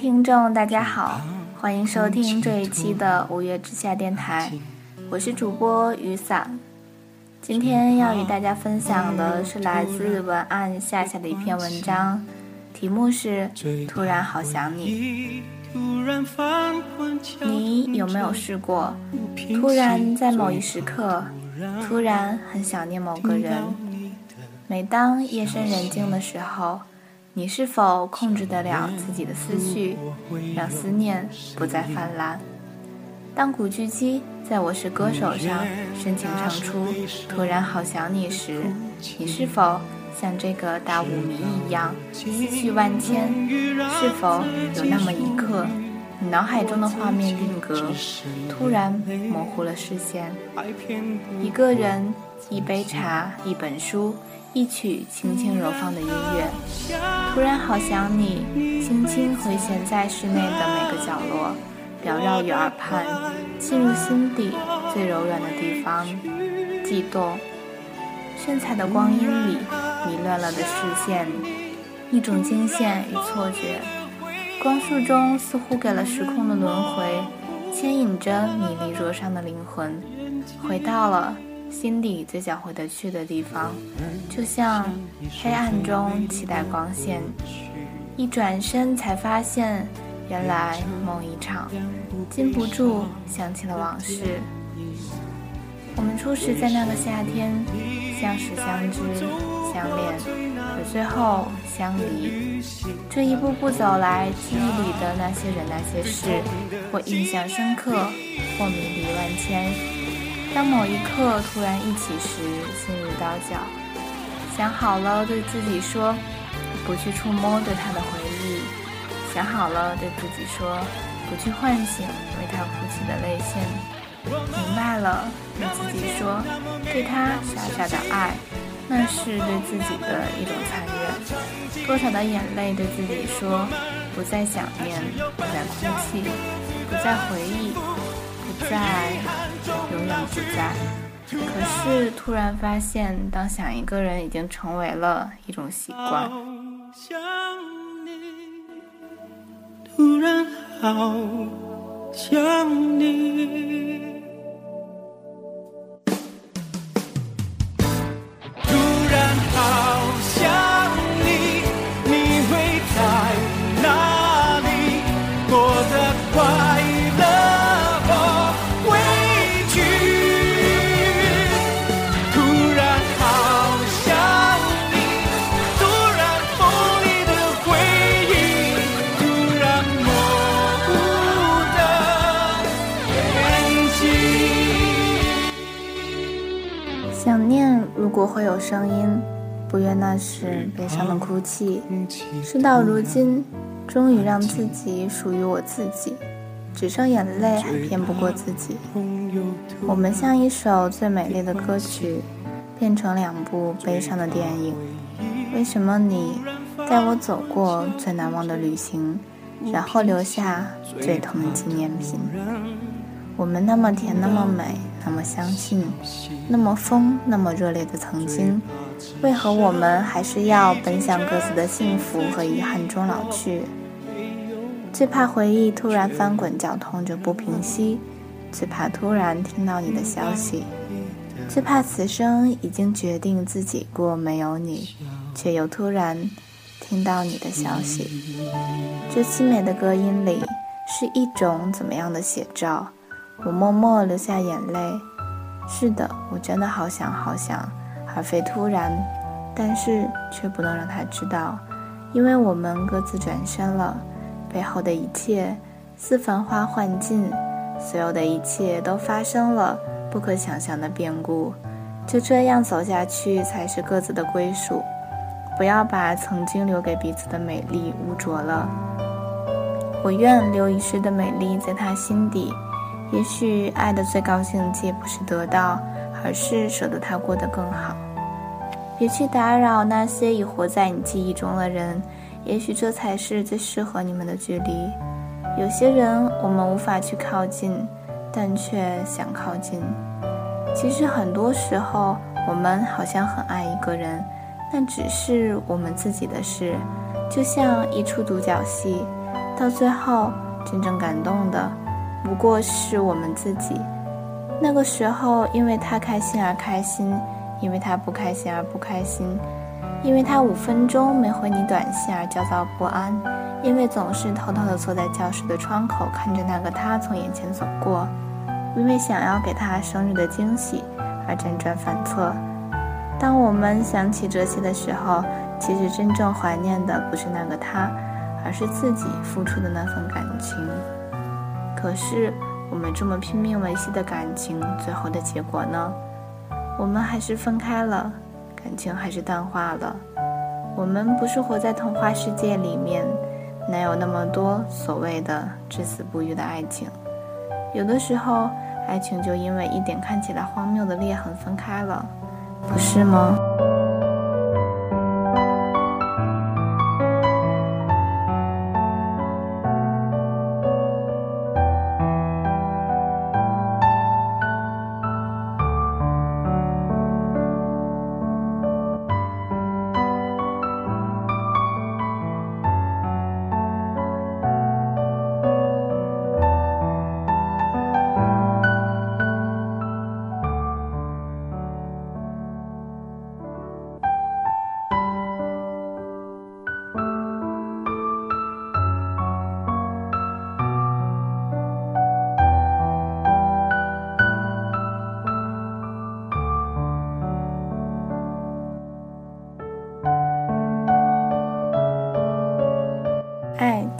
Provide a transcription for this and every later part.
听众，大家好，欢迎收听这一期的五月之下电台，我是主播雨伞。今天要与大家分享的是来自文案夏夏的一篇文章，题目是《突然好想你》。你有没有试过，突然在某一时刻，突然很想念某个人？每当夜深人静的时候。你是否控制得了自己的思绪，让思念不再泛滥？当古巨基在我是歌手上深情唱出“突然好想你”时，你是否像这个大舞迷一样思绪万千？是否有那么一刻，你脑海中的画面定格，突然模糊了视线？一个人，一杯茶，一本书。一曲轻轻柔放的音乐，突然好想你，轻轻回旋在室内的每个角落，缭绕于耳畔，进入心底最柔软的地方，悸动。炫彩的光阴里，迷乱了的视线，一种惊现与错觉。光束中似乎给了时空的轮回，牵引着你离灼伤的灵魂，回到了。心底最想回得去的地方，就像黑暗中期待光线，一转身才发现，原来梦一场，禁不住想起了往事。我们初识在那个夏天，相识、相知、相恋，而最后相离。这一步步走来，记忆里的那些人、那些事，或印象深刻，或迷离万千。当某一刻突然一起时，心如刀绞。想好了对自己说，不去触摸对他的回忆；想好了对自己说，不去唤醒为他哭泣的泪腺。明白了对自己说，对他傻傻的爱，那是对自己的一种残忍。多少的眼泪对自己说，不再想念，不再哭泣，不再回忆，不再。永远不在。可是突然发现，当想一个人已经成为了一种习惯。想你突然好想你。如果会有声音，不愿那是悲伤的哭泣。事到如今，终于让自己属于我自己，只剩眼泪还骗不过自己。我们像一首最美丽的歌曲，变成两部悲伤的电影。为什么你带我走过最难忘的旅行，然后留下最痛的纪念品？我们那么甜，那么美，那么相信，那么疯，那么热烈的曾经，为何我们还是要奔向各自的幸福和遗憾中老去？最怕回忆突然翻滚绞痛着不平息，最怕突然听到你的消息，最怕此生已经决定自己过没有你，却又突然听到你的消息。这凄美的歌音里是一种怎么样的写照？我默默流下眼泪。是的，我真的好想好想，而非突然，但是却不能让他知道，因为我们各自转身了，背后的一切似繁花幻尽，所有的一切都发生了不可想象的变故。就这样走下去，才是各自的归属。不要把曾经留给彼此的美丽污浊了。我愿留一世的美丽在他心底。也许爱的最高境界不是得到，而是舍得他过得更好。别去打扰那些已活在你记忆中的人，也许这才是最适合你们的距离。有些人我们无法去靠近，但却想靠近。其实很多时候，我们好像很爱一个人，但只是我们自己的事，就像一出独角戏。到最后，真正感动的不过是我们自己。那个时候，因为他开心而开心，因为他不开心而不开心，因为他五分钟没回你短信而焦躁不安，因为总是偷偷的坐在教室的窗口看着那个他从眼前走过，因为想要给他生日的惊喜而辗转反侧。当我们想起这些的时候，其实真正怀念的不是那个他。而是自己付出的那份感情。可是，我们这么拼命维系的感情，最后的结果呢？我们还是分开了，感情还是淡化了。我们不是活在童话世界里面，哪有那么多所谓的至死不渝的爱情？有的时候，爱情就因为一点看起来荒谬的裂痕分开了，不是吗？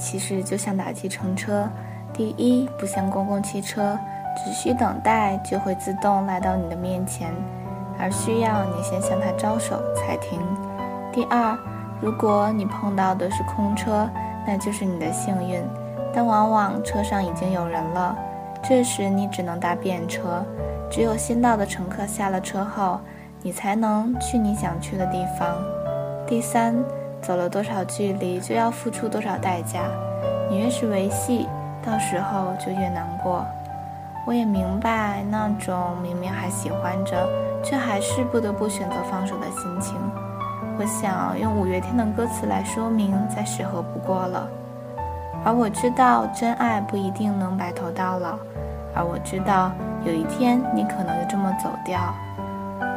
其实就像打计程车，第一不像公共汽车，只需等待就会自动来到你的面前，而需要你先向它招手才停。第二，如果你碰到的是空车，那就是你的幸运，但往往车上已经有人了，这时你只能搭便车，只有先到的乘客下了车后，你才能去你想去的地方。第三。走了多少距离，就要付出多少代价。你越是维系，到时候就越难过。我也明白那种明明还喜欢着，却还是不得不选择放手的心情。我想用五月天的歌词来说明，再适合不过了。而我知道，真爱不一定能白头到老。而我知道，有一天你可能就这么走掉。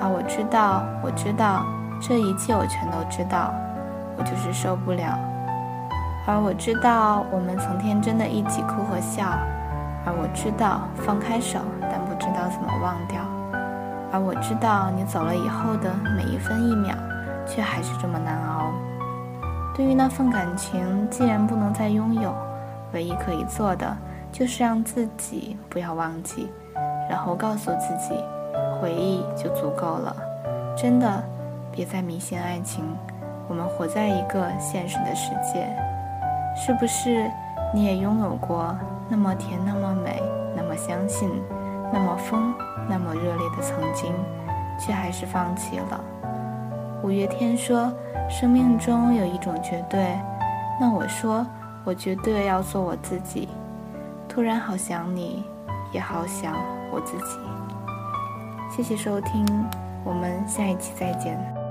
而我知道，我知道，这一切我全都知道。我就是受不了，而我知道我们曾天真的一起哭和笑，而我知道放开手，但不知道怎么忘掉，而我知道你走了以后的每一分一秒，却还是这么难熬。对于那份感情，既然不能再拥有，唯一可以做的就是让自己不要忘记，然后告诉自己，回忆就足够了。真的，别再迷信爱情。我们活在一个现实的世界，是不是你也拥有过那么甜、那么美、那么相信、那么疯、那么热烈的曾经，却还是放弃了？五月天说：“生命中有一种绝对。”那我说：“我绝对要做我自己。”突然好想你，也好想我自己。谢谢收听，我们下一期再见。